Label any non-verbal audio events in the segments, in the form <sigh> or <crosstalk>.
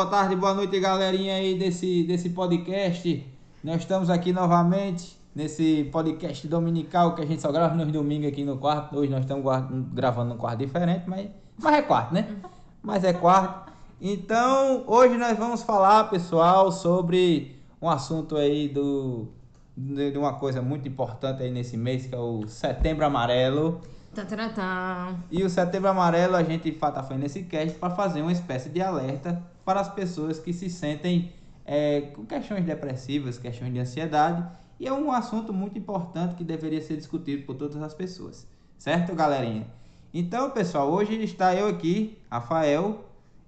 Boa tarde, boa noite, galerinha aí desse, desse podcast. Nós estamos aqui novamente nesse podcast dominical que a gente só grava nos domingos aqui no quarto. Hoje nós estamos gravando num quarto diferente, mas, mas é quarto, né? Mas é quarto. Então, hoje nós vamos falar, pessoal, sobre um assunto aí do de uma coisa muito importante aí nesse mês, que é o Setembro Amarelo. E o Setembro Amarelo a gente está fazendo esse cast para fazer uma espécie de alerta para as pessoas que se sentem é, com questões depressivas, questões de ansiedade. E é um assunto muito importante que deveria ser discutido por todas as pessoas. Certo, galerinha? Então, pessoal, hoje está eu aqui, Rafael,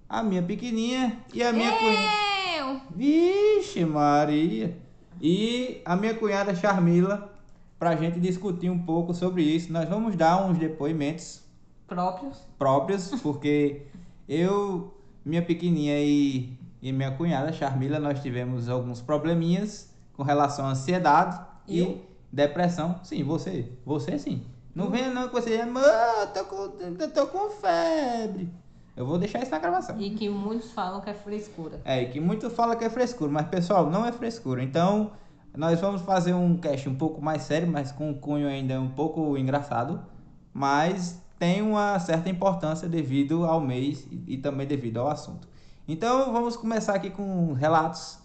a minha pequenininha e a minha cunhada. Vixe, Maria! E a minha cunhada Charmila, para a gente discutir um pouco sobre isso. Nós vamos dar uns depoimentos Próprios. próprios, porque eu, minha pequenininha e, e minha cunhada Charmila, nós tivemos alguns probleminhas com relação à ansiedade Eu? e depressão. Sim, você. Você sim. Não venha não que você, amor, eu tô com, eu tô com febre. Eu vou deixar isso na gravação. E que muitos falam que é frescura. É, e que muito fala que é frescura, mas pessoal, não é frescura. Então, nós vamos fazer um cast um pouco mais sério, mas com um cunho ainda um pouco engraçado, mas tem uma certa importância devido ao mês e, e também devido ao assunto. Então, vamos começar aqui com relatos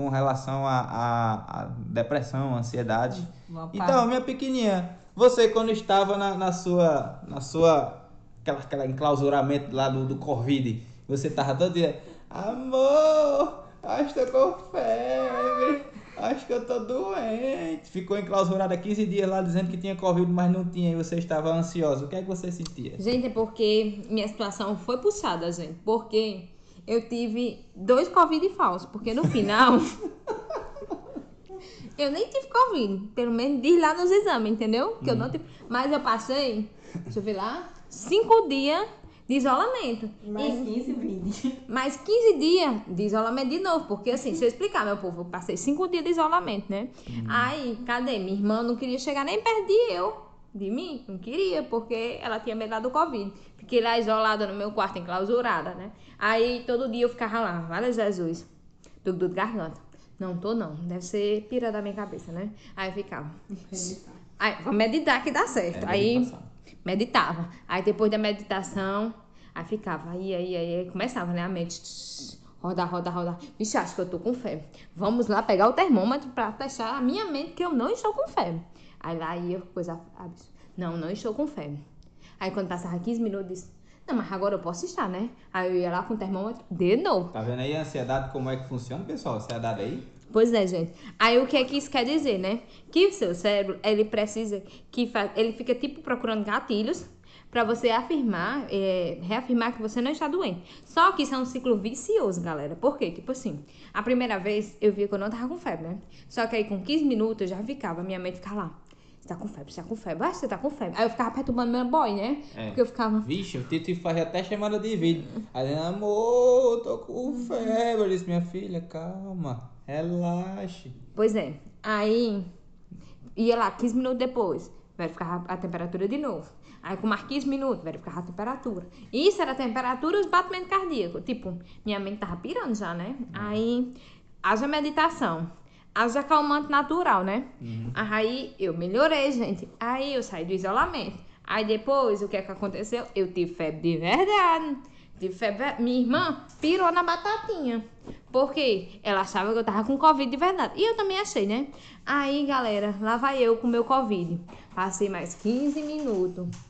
com relação à depressão, ansiedade. Vamos Então, minha pequenininha, você quando estava na, na sua, na sua, aquela, aquela enclausuramento lá do, do Covid, você estava todo dia, amor, acho que tô com febre, acho que eu tô doente. Ficou enclausurada 15 dias lá dizendo que tinha Covid, mas não tinha, e você estava ansiosa. O que é que você sentia? Gente, é porque minha situação foi puxada, gente. Porque eu tive dois Covid falsos. Porque no final. <laughs> eu nem tive Covid. Pelo menos diz lá nos exames, entendeu? Que eu não tive. Mas eu passei, deixa eu ver lá, cinco dias de isolamento. Mais E- 15, 20. mais 15 dias de isolamento de novo. Porque assim, se eu explicar, meu povo, eu passei 5 dias de isolamento, né? Aí, cadê? Minha irmã não queria chegar nem perto de eu. De mim? Não queria, porque ela tinha medo do Covid. Fiquei lá isolada no meu quarto, enclausurada, né? Aí, todo dia eu ficava lá, vale Jesus, do, do garganta. Não tô não, deve ser pira da minha cabeça, né? Aí eu ficava. Aí, vou meditar que dá certo. É, aí meditava. Aí depois da meditação, aí ficava. Aí, aí, aí, começava, né? A mente. Rodar, rodar, rodar. Vixe, acho que eu tô com febre. Vamos lá pegar o termômetro pra testar a minha mente que eu não estou com febre. Aí lá ia coisa. Não, não estou com febre. Aí quando passava 15 minutos, disse: Não, mas agora eu posso estar, né? Aí eu ia lá com o termômetro de novo. Tá vendo aí a ansiedade, como é que funciona, pessoal? Ansiedade aí? Pois é, gente. Aí o que é que isso quer dizer, né? Que o seu cérebro, ele precisa que fa... ele fica tipo procurando gatilhos pra você afirmar, é, reafirmar que você não está doente. Só que isso é um ciclo vicioso, galera. Por quê? Tipo assim, a primeira vez eu vi que eu não tava com febre, né? Só que aí com 15 minutos eu já ficava, minha mente ficava lá. Você tá com febre, você tá com febre, ah, você tá com febre. Aí eu ficava perturbando meu boy, né? É. Porque eu ficava. Vixe, o Tito fazia até chamada de vídeo. Aí, amor, tô com febre. Eu disse, minha filha, calma, relaxe. Pois é. Aí ia lá 15 minutos depois, verificava a temperatura de novo. Aí com mais 15 minutos, verificava a temperatura. Isso era a temperatura e os batimentos cardíacos. Tipo, minha mente tava pirando já, né? Aí, haja meditação. Haja calmante natural, né? Aí eu melhorei, gente. Aí eu saí do isolamento. Aí depois, o que é que aconteceu? Eu tive febre de verdade. Tive febre. Minha irmã pirou na batatinha. Por quê? Ela achava que eu tava com Covid de verdade. E eu também achei, né? Aí, galera, lá vai eu com meu Covid. Passei mais 15 minutos.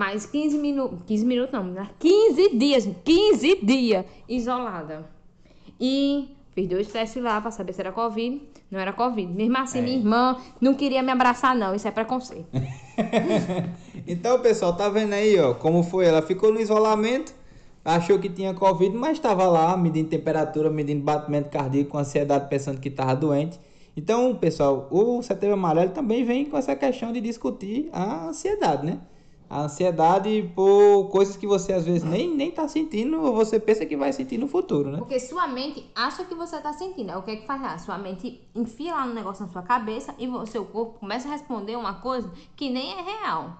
Mais 15 minutos. 15 minutos não, né? 15 dias. 15 dias isolada. E fiz dois testes lá pra saber se era Covid. Não era Covid. Mesmo assim, É. minha irmã não queria me abraçar, não. Isso é preconceito. <laughs> Então, pessoal, tá vendo aí, ó, como foi? Ela ficou no isolamento, achou que tinha Covid, mas estava lá medindo temperatura, medindo batimento cardíaco, com ansiedade, pensando que estava doente. Então, pessoal, o Setembro Amarelo também vem com essa questão de discutir a ansiedade, né? A ansiedade por coisas que você às vezes nem, nem tá sentindo ou você pensa que vai sentir no futuro, né? Porque sua mente acha que você tá sentindo. É o que é que faz lá? Sua mente enfia lá um negócio na sua cabeça e o seu corpo começa a responder uma coisa que nem é real.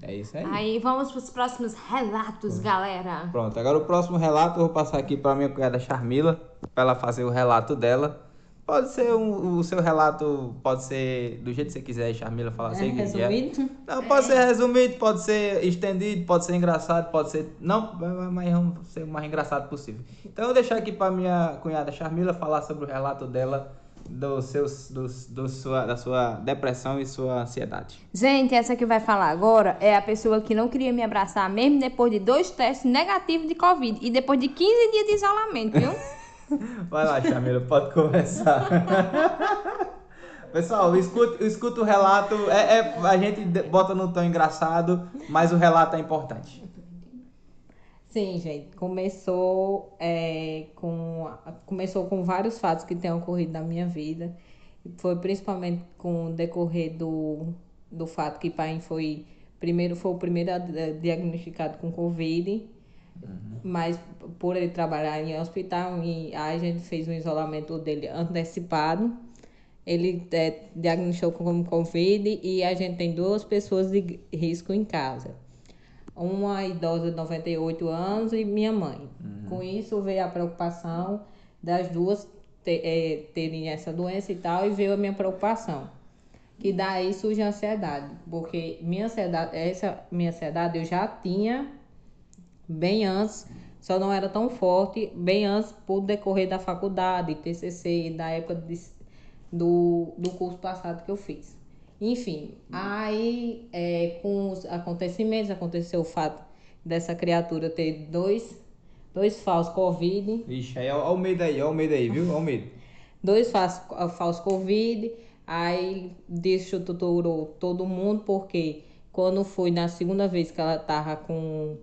É isso aí. Aí vamos pros próximos relatos, galera. Pronto, agora o próximo relato eu vou passar aqui para minha cunhada Charmila, para ela fazer o relato dela. Pode ser um, o seu relato, pode ser do jeito que você quiser, Charmila, falar É, assim. resumido? Não, pode ser resumido, pode ser estendido, pode ser engraçado, pode ser. Não, mas vamos ser o mais engraçado possível. Então eu vou deixar aqui para minha cunhada Charmila falar sobre o relato dela, dos seus, dos, do sua, da sua depressão e sua ansiedade. Gente, essa que vai falar agora é a pessoa que não queria me abraçar mesmo depois de dois testes negativos de Covid e depois de 15 dias de isolamento, viu? <laughs> Vai lá, Chamila, pode começar. Pessoal, escuta, escuta o relato. É, é- a gente bota no tom engraçado, mas o relato é importante. Sim, gente. Começou, é, com, começou com vários fatos que têm ocorrido na minha vida. Foi principalmente com o decorrer do, do fato que pai foi primeiro foi o primeiro a- diagnosticado com Covid, mas por ele trabalhar em hospital, e aí a gente fez um isolamento dele antecipado. Ele é, diagnosticou como Covid e a gente tem duas pessoas de risco em casa uma idosa de 98 anos e minha mãe. Com isso veio a preocupação das duas te- eh, terem essa doença e tal, e veio a minha preocupação. Que daí surge a ansiedade, porque minha ansiedade, essa minha ansiedade eu já tinha bem antes, só não era tão forte, bem antes por decorrer da faculdade, TCC, da época de, do, do curso passado que eu fiz. Enfim, aí é, com os acontecimentos, aconteceu o fato dessa criatura ter dois, dois falsos Covid, Vixe, aí, ó o medo aí, ó o medo aí, viu? Ó o medo. dois falsos, falsos Covid, aí destruturou todo mundo, porque quando foi na segunda vez que ela tava com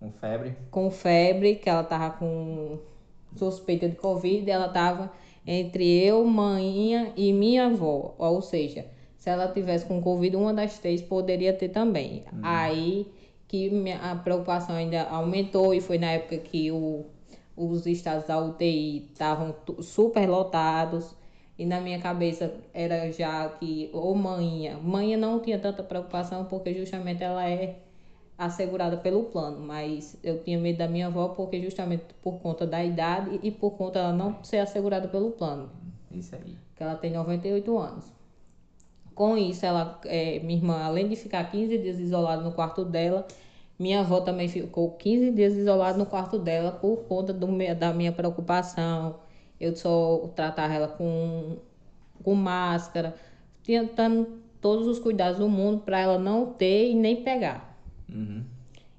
Com febre. com febre, que ela tava com suspeita de Covid, ela tava entre eu, mãinha e minha avó. Ou seja, se ela tivesse com Covid, uma das três poderia ter também. Aí que a preocupação ainda aumentou e foi na época que o, os estados da UTI estavam super lotados. E na minha cabeça era já que, ou manhã, manhã não tinha tanta preocupação porque justamente ela é assegurada pelo plano, mas eu tinha medo da minha avó porque justamente por conta da idade e por conta ela não ser assegurada pelo plano, Isso aí. que ela tem 98 anos. Com isso, ela, é, minha irmã, além de ficar 15 dias isolada no quarto dela, minha avó também ficou 15 dias isolada no quarto dela por conta do, da minha preocupação. Eu só tratava ela com, com máscara, tentando todos os cuidados do mundo para ela não ter e nem pegar. Uhum.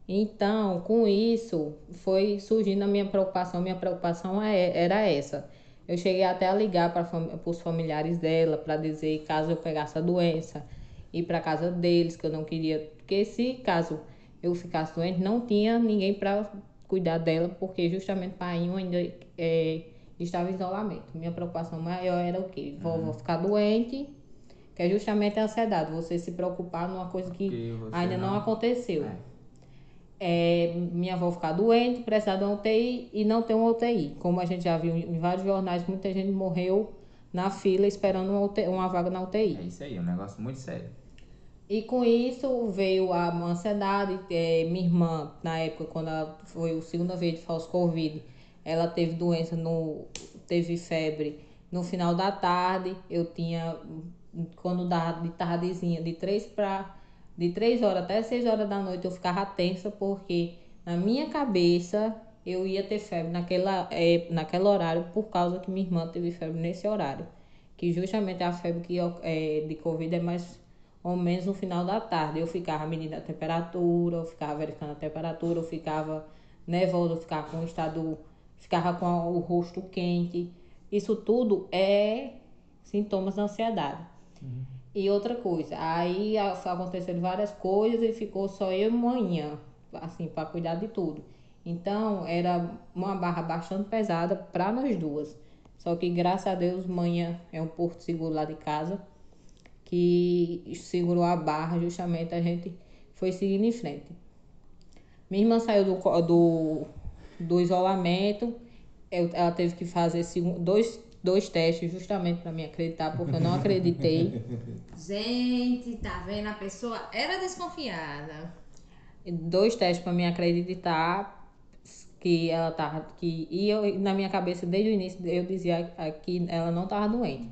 Então, com isso, foi surgindo a minha preocupação. Minha preocupação é- era essa. Eu cheguei até a ligar para os familiares dela para dizer caso eu pegasse a doença, ir para casa deles, que eu não queria. Porque se caso eu ficasse doente, não tinha ninguém para cuidar dela, porque justamente pai ainda é, estava em isolamento. Minha preocupação maior era o quê? Vou, vou ficar doente, que é justamente a ansiedade, você se preocupar numa coisa que ainda não, não- aconteceu. É. É, minha avó ficar doente, precisar de uma UTI e não ter uma UTI. Como a gente já viu em vários jornais, muita gente morreu na fila esperando uma, UTI uma vaga na UTI. É isso aí, um negócio muito sério. E com isso veio a ansiedade. É, minha irmã, na época, quando ela foi a segunda vez de falso Covid, ela teve doença, no, teve febre no final da tarde. Eu tinha, quando dava de tardezinha, de três para de três horas até seis horas da noite, eu ficava tensa, porque na minha cabeça eu ia ter febre naquela, é, naquele horário, por causa que minha irmã teve febre nesse horário. Que justamente a febre que, é, de Covid é mais ou menos no final da tarde. Eu ficava medindo a temperatura, eu ficava verificando a temperatura, eu ficava nervosa, eu ficava com o estado, ficava com o rosto quente. Isso tudo é sintomas da ansiedade. E outra coisa, aí aconteceram várias coisas e ficou só eu e manhã, assim, para cuidar de tudo. Então, era uma barra bastante pesada para nós duas. Só que, graças a Deus, manhã é um porto seguro lá de casa que segurou a barra, justamente a gente foi seguindo em frente. Minha irmã saiu do, do, do isolamento, ela teve que fazer dois dois testes justamente para me acreditar, porque eu não acreditei. <laughs> Gente, tá vendo? A pessoa era desconfiada. dois testes para me acreditar que ela tava que e eu na minha cabeça desde o início eu dizia que ela não estava doente.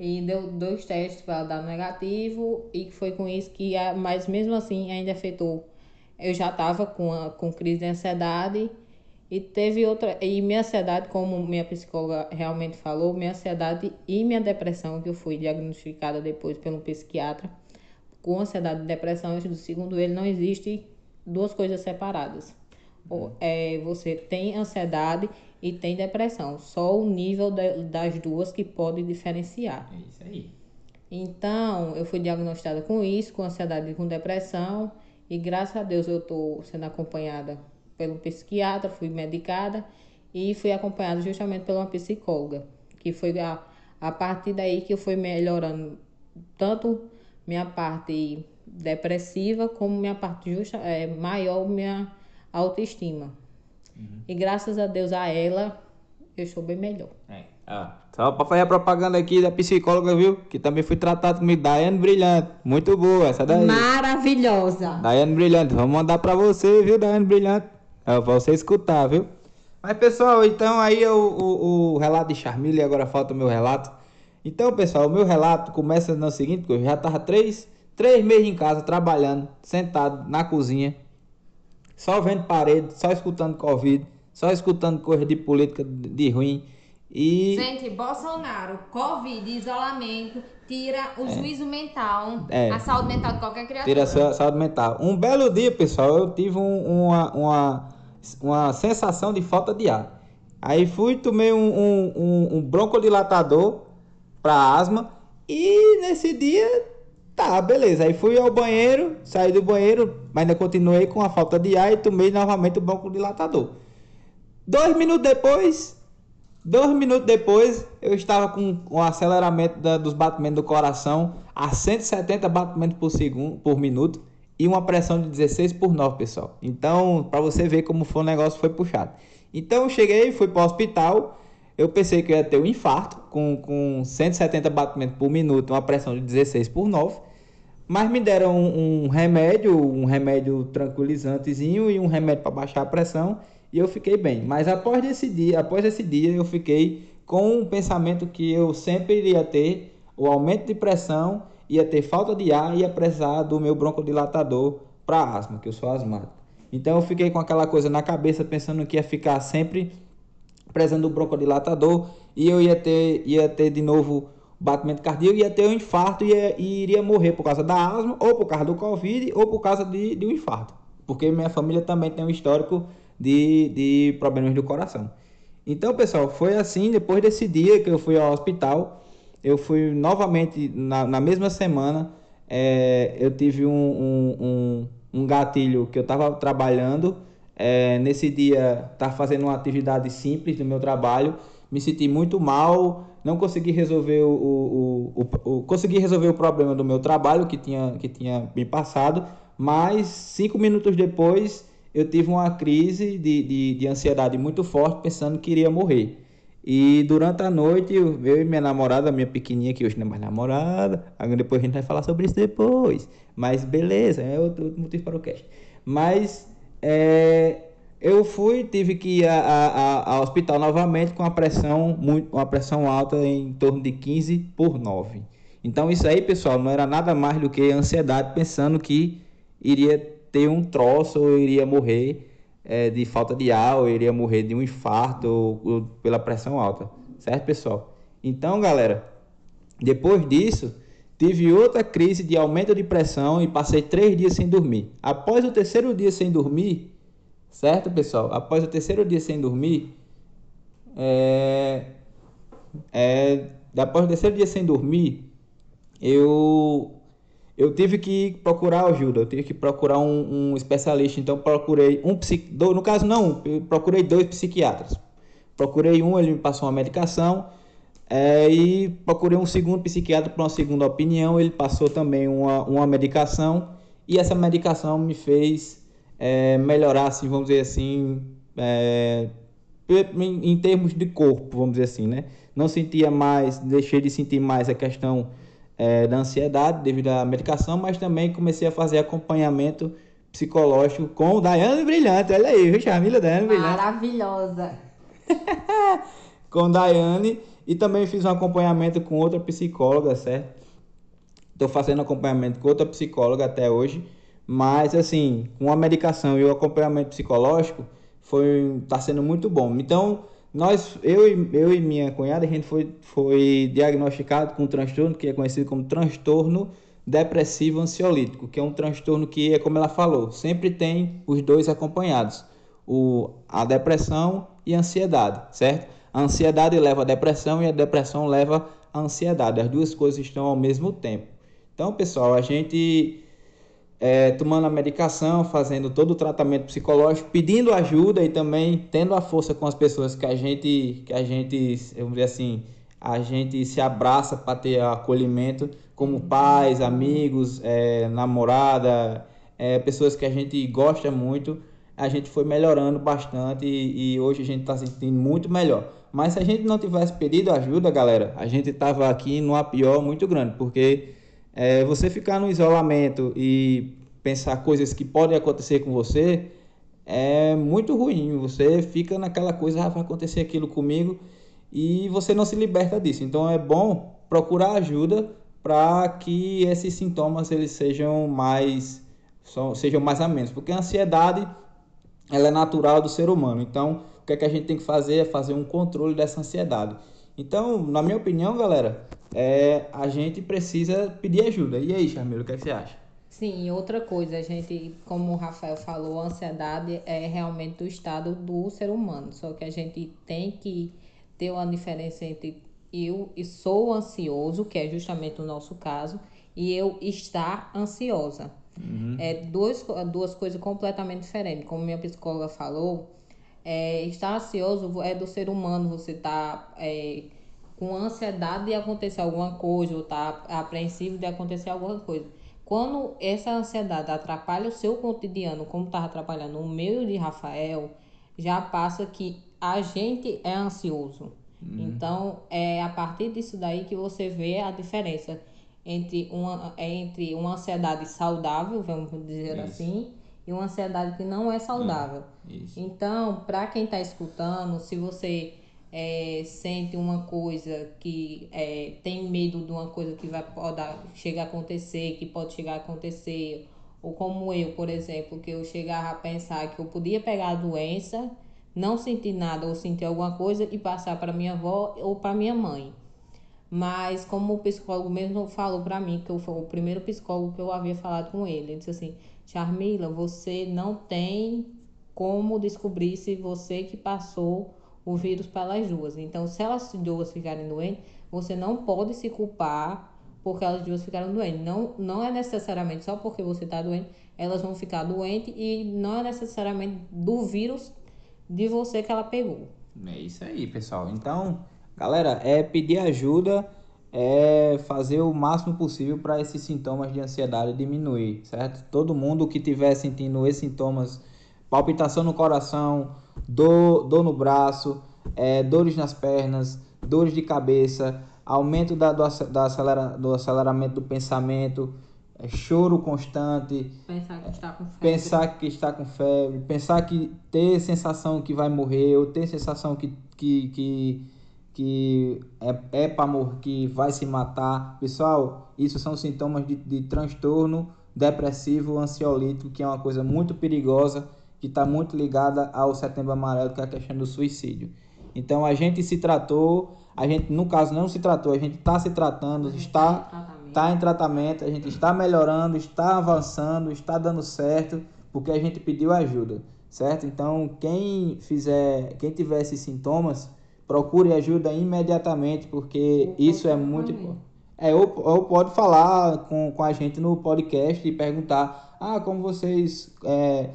E deu dois testes para ela dar negativo e foi com isso que mas mesmo assim ainda afetou. Eu já estava com a, com crise de ansiedade e teve outra e minha ansiedade, como minha psicóloga realmente falou, minha ansiedade e minha depressão que eu fui diagnosticada depois pelo psiquiatra com ansiedade e depressão, segundo ele não existe duas coisas separadas é, você tem ansiedade e tem depressão. Só o nível de, das duas que pode diferenciar. É isso aí. Então, eu fui diagnosticada com isso, com ansiedade e com depressão. E graças a Deus eu estou sendo acompanhada pelo psiquiatra, fui medicada e fui acompanhada justamente pela uma psicóloga. Que foi a, a partir daí que eu fui melhorando tanto minha parte depressiva como minha parte justa, é, maior, minha autoestima. Uhum. E graças a Deus a ela, eu estou bem melhor. É. Ah, só para fazer a propaganda aqui da psicóloga, viu? Que também fui tratado comigo, Daiane Brilhante. Muito boa essa daí. Maravilhosa. Daiane Brilhante, vamos mandar para você, viu, Daiane Brilhante? É, pra você escutar, viu? Mas pessoal, então aí o, o, o relato de Charmila e agora falta o meu relato. Então, pessoal, o meu relato começa no seguinte, porque eu já tava três, três meses em casa trabalhando, sentado na cozinha, só vendo parede, só escutando Covid, só escutando coisa de política de ruim. E... Gente, Bolsonaro, Covid, isolamento, tira o é. juízo mental, é. a saúde mental de qualquer criatura. Tira a saúde mental. Um belo dia, pessoal, eu tive um, uma, uma, uma sensação de falta de ar. Aí fui, tomei um, um, um, um broncodilatador para asma e nesse dia Tá, beleza. Aí fui ao banheiro, saí do banheiro, mas ainda continuei com a falta de ar e tomei novamente o banco dilatador. Dois minutos depois, dois minutos depois, eu estava com o aceleramento da, dos batimentos do coração a 170 batimentos por segundo, por minuto e uma pressão de 16 por 9, pessoal. Então, para você ver como foi o negócio, foi puxado. Então, eu cheguei, fui para o hospital. Eu pensei que eu ia ter um infarto com, com 170 batimentos por minuto, uma pressão de 16 por 9. Mas me deram um, um remédio, um remédio tranquilizantezinho e um remédio para baixar a pressão e eu fiquei bem. Mas após esse dia, após esse dia, eu fiquei com um pensamento que eu sempre iria ter o aumento de pressão, ia ter falta de ar e ia precisar do meu broncodilatador para asma, que eu sou asmático. Então eu fiquei com aquela coisa na cabeça pensando que ia ficar sempre precisando do broncodilatador e eu ia ter ia ter de novo batimento cardíaco, ia ter um infarto e, ia, e iria morrer por causa da asma, ou por causa do Covid, ou por causa de, de um infarto. Porque minha família também tem um histórico de, de problemas do coração. Então, pessoal, foi assim, depois desse dia que eu fui ao hospital, eu fui novamente, na, na mesma semana, é, eu tive um, um, um, um, gatilho que eu estava trabalhando, é, nesse dia estava fazendo uma atividade simples do meu trabalho, me senti muito mal, não consegui resolver o, o, o, o, consegui resolver o problema do meu trabalho que tinha, que tinha me passado, mas cinco minutos depois eu tive uma crise de, de, de ansiedade muito forte, pensando que iria morrer. E durante a noite, eu, e minha namorada, minha pequenininha, que hoje não é mais namorada, depois a gente vai falar sobre isso depois. Mas beleza, é outro, outro motivo para o cast. Mas é, eu fui, tive que ir ao hospital novamente com a pressão muito, uma pressão alta em torno de 15 por 9. Então isso aí, pessoal, não era nada mais do que ansiedade, pensando que iria ter um troço ou iria morrer é, de falta de ar, ou iria morrer de um infarto ou, ou pela pressão alta. Certo, pessoal? Então, galera, depois disso, tive outra crise de aumento de pressão e passei três dias sem dormir. Após o terceiro dia sem dormir, Certo, pessoal? Após o terceiro dia sem dormir, é, é, após o terceiro dia sem dormir, eu eu tive que procurar ajuda, eu tive que procurar um, um especialista, então procurei um psiquiatra, no caso não, eu procurei dois psiquiatras. Procurei um, ele me passou uma medicação, é, e procurei um segundo psiquiatra para uma segunda opinião, ele passou também uma, uma medicação, e essa medicação me fez é, melhorar, assim, vamos dizer assim, é, em, em termos de corpo, vamos dizer assim, né? Não sentia mais, deixei de sentir mais a questão é, da ansiedade devido à medicação, mas também comecei a fazer acompanhamento psicológico com o Daiane Brilhante. Olha aí, viu, Charmila Daiane Brilhante. Maravilhosa. <laughs> com Daiane e também fiz um acompanhamento com outra psicóloga, certo? Estou fazendo acompanhamento com outra psicóloga até hoje, mas assim, com a medicação e o acompanhamento psicológico foi tá sendo muito bom. Então, nós, eu e, eu e minha cunhada, a gente foi, foi diagnosticado com um transtorno que é conhecido como transtorno depressivo ansiolítico, que é um transtorno que é como ela falou, sempre tem os dois acompanhados, o, a depressão e a ansiedade, certo? A ansiedade leva à depressão e a depressão leva à ansiedade. As duas coisas estão ao mesmo tempo. Então, pessoal, a gente é, tomando a medicação, fazendo todo o tratamento psicológico, pedindo ajuda e também tendo a força com as pessoas que a gente, que a gente, vamos dizer assim, a gente se abraça para ter acolhimento, como pais, amigos, é, namorada, é, pessoas que a gente gosta muito, a gente foi melhorando bastante e, e hoje a gente está se sentindo muito melhor. Mas se a gente não tivesse pedido ajuda, galera, a gente estava aqui numa pior muito grande, porque é, você ficar no isolamento e pensar coisas que podem acontecer com você é muito ruim. Você fica naquela coisa, ah, vai acontecer aquilo comigo e você não se liberta disso. Então é bom procurar ajuda para que esses sintomas eles sejam mais sejam mais a menos, porque a ansiedade ela é natural do ser humano. Então, o que é que a gente tem que fazer é fazer um controle dessa ansiedade. Então, na minha opinião, galera, é, a gente precisa pedir ajuda. E aí, Charmelo, o que, é que você acha? Sim, outra coisa, a gente, como o Rafael falou, a ansiedade é realmente do estado do ser humano. Só que a gente tem que ter uma diferença entre eu e sou ansioso, que é justamente o nosso caso, e eu estar ansiosa. Uhum. É duas, duas coisas completamente diferentes. Como minha psicóloga falou, é, estar ansioso é do ser humano, você tá é, com ansiedade de acontecer alguma coisa, ou tá apreensivo de acontecer alguma coisa. Quando essa ansiedade atrapalha o seu cotidiano, como estava atrapalhando o meu de Rafael, já passa que a gente é ansioso. Uhum. Então, é a partir disso daí que você vê a diferença entre uma, entre uma ansiedade saudável, vamos dizer Isso. assim, e uma ansiedade que não é saudável. então, para quem está escutando, se você é, sente uma coisa que é, tem medo de uma coisa que vai pode chegar a acontecer, que pode chegar a acontecer, ou como eu, por exemplo, que eu chegava a pensar que eu podia pegar a doença, não sentir nada ou sentir alguma coisa e passar para minha avó ou para minha mãe. Mas como o psicólogo mesmo falou para mim, que eu foi o primeiro psicólogo que eu havia falado com ele, ele disse assim: Charmila, você não tem como descobrir se você que passou o vírus para as duas. Então, se elas duas ficarem doentes, você não pode se culpar porque elas duas ficaram doentes. Não, não é necessariamente só porque você está doente, elas vão ficar doentes e não é necessariamente do vírus de você que ela pegou. É isso aí, pessoal. Então, galera, é pedir ajuda é fazer o máximo possível para esses sintomas de ansiedade diminuir, certo? Todo mundo que estiver sentindo esses sintomas, palpitação no coração, dor, dor no braço, é, dores nas pernas, dores de cabeça, aumento da, do, da acelera, do aceleramento do pensamento, é, choro constante, pensar que está com febre, pensar que está com febre, pensar que ter sensação que vai morrer, ou ter sensação que, que, que que é, é para morrer, que vai se matar. Pessoal, isso são sintomas de, de transtorno depressivo ansiolítico, que é uma coisa muito perigosa, que está muito ligada ao setembro amarelo, que é a questão do suicídio. Então a gente se tratou, a gente no caso não se tratou, a gente está se tratando, está, está em tratamento, a gente está melhorando, está avançando, está dando certo, porque a gente pediu ajuda, certo? Então quem fizer, quem tiver esses sintomas, procure ajuda imediatamente, porque isso é muito importante. É, ou, ou pode falar com, com a gente no podcast e perguntar ah, como vocês é,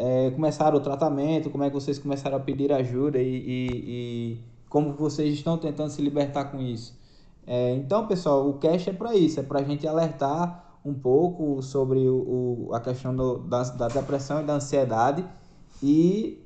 é, começaram o tratamento, como é que vocês começaram a pedir ajuda e, e, e como vocês estão tentando se libertar com isso. É, então, pessoal, o cast é para isso, é para a gente alertar um pouco sobre o, o a questão do, da, da depressão e da ansiedade e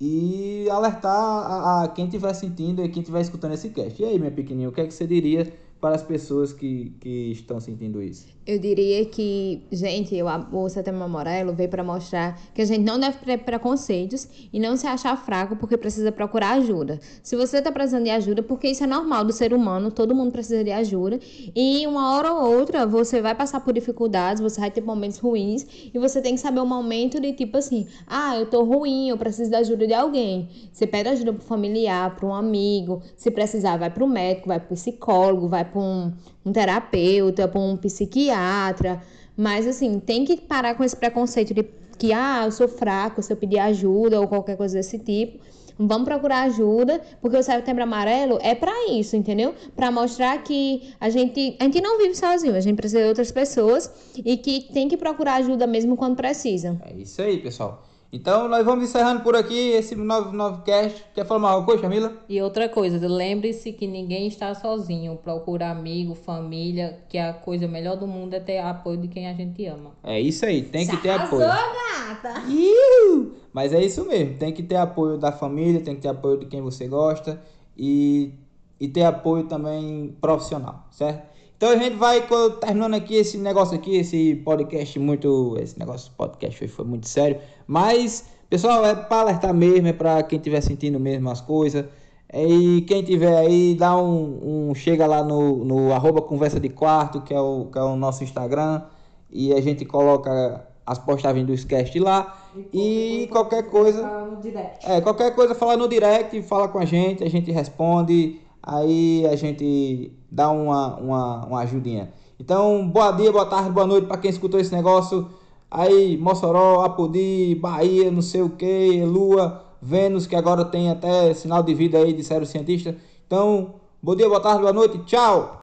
e alertar a, a quem estiver sentindo e quem estiver escutando esse cast. E aí, minha pequenininha, o que é que você diria para as pessoas que, que estão sentindo isso? Eu diria que, gente, eu, o Setembro Amarelo veio para mostrar que a gente não deve ter preconceitos e não se achar fraco porque precisa procurar ajuda. Se você está precisando de ajuda, porque isso é normal do ser humano, todo mundo precisa de ajuda. E uma hora ou outra você vai passar por dificuldades, você vai ter momentos ruins e você tem que saber o momento de tipo assim: ah, eu tô ruim, eu preciso da ajuda de alguém. Você pede ajuda pro familiar, para um amigo, se precisar, vai pro médico, vai pro psicólogo, vai para um um terapeuta, para um psiquiatra. Mas assim, tem que parar com esse preconceito de que ah, eu sou fraco se eu pedir ajuda ou qualquer coisa desse tipo. Vamos procurar ajuda, porque o Setembro Amarelo é para isso, entendeu? Para mostrar que a gente, a gente não vive sozinho, a gente precisa de outras pessoas e que tem que procurar ajuda mesmo quando precisa. É isso aí, pessoal. Então nós vamos encerrando por aqui esse novo, novo cast. Quer falar mais alguma coisa, Camila? E outra coisa, lembre-se que ninguém está sozinho. Procura amigo, família, que a coisa melhor do mundo é ter apoio de quem a gente ama. É isso aí, tem que ter Arrasou, apoio. gata! Iu! Mas é isso mesmo, tem que ter apoio da família, tem que ter apoio de quem você gosta e, e ter apoio também profissional, certo? Então a gente vai terminando aqui esse negócio aqui, esse podcast muito. Esse negócio podcast foi, foi muito sério. Mas, pessoal, é para alertar mesmo, é para quem estiver sentindo mesmo as coisas. É, E quem tiver aí, dá um, um- chega lá no, no arroba conversa de quarto, que é, o, que é o nosso Instagram, e a gente coloca as postagens do cast lá. E qualquer coisa. no direct. É, qualquer coisa fala no direct, fala com a gente, a gente responde, aí a gente dá uma, uma, uma ajudinha. Então, boa dia, boa tarde, boa noite para quem escutou esse negócio. Aí, Mossoró, Apodi, Bahia, não sei o que, Lua, Vênus, que agora tem até sinal de vida aí, disseram os cientistas. Então, bom dia, boa tarde, boa noite, tchau!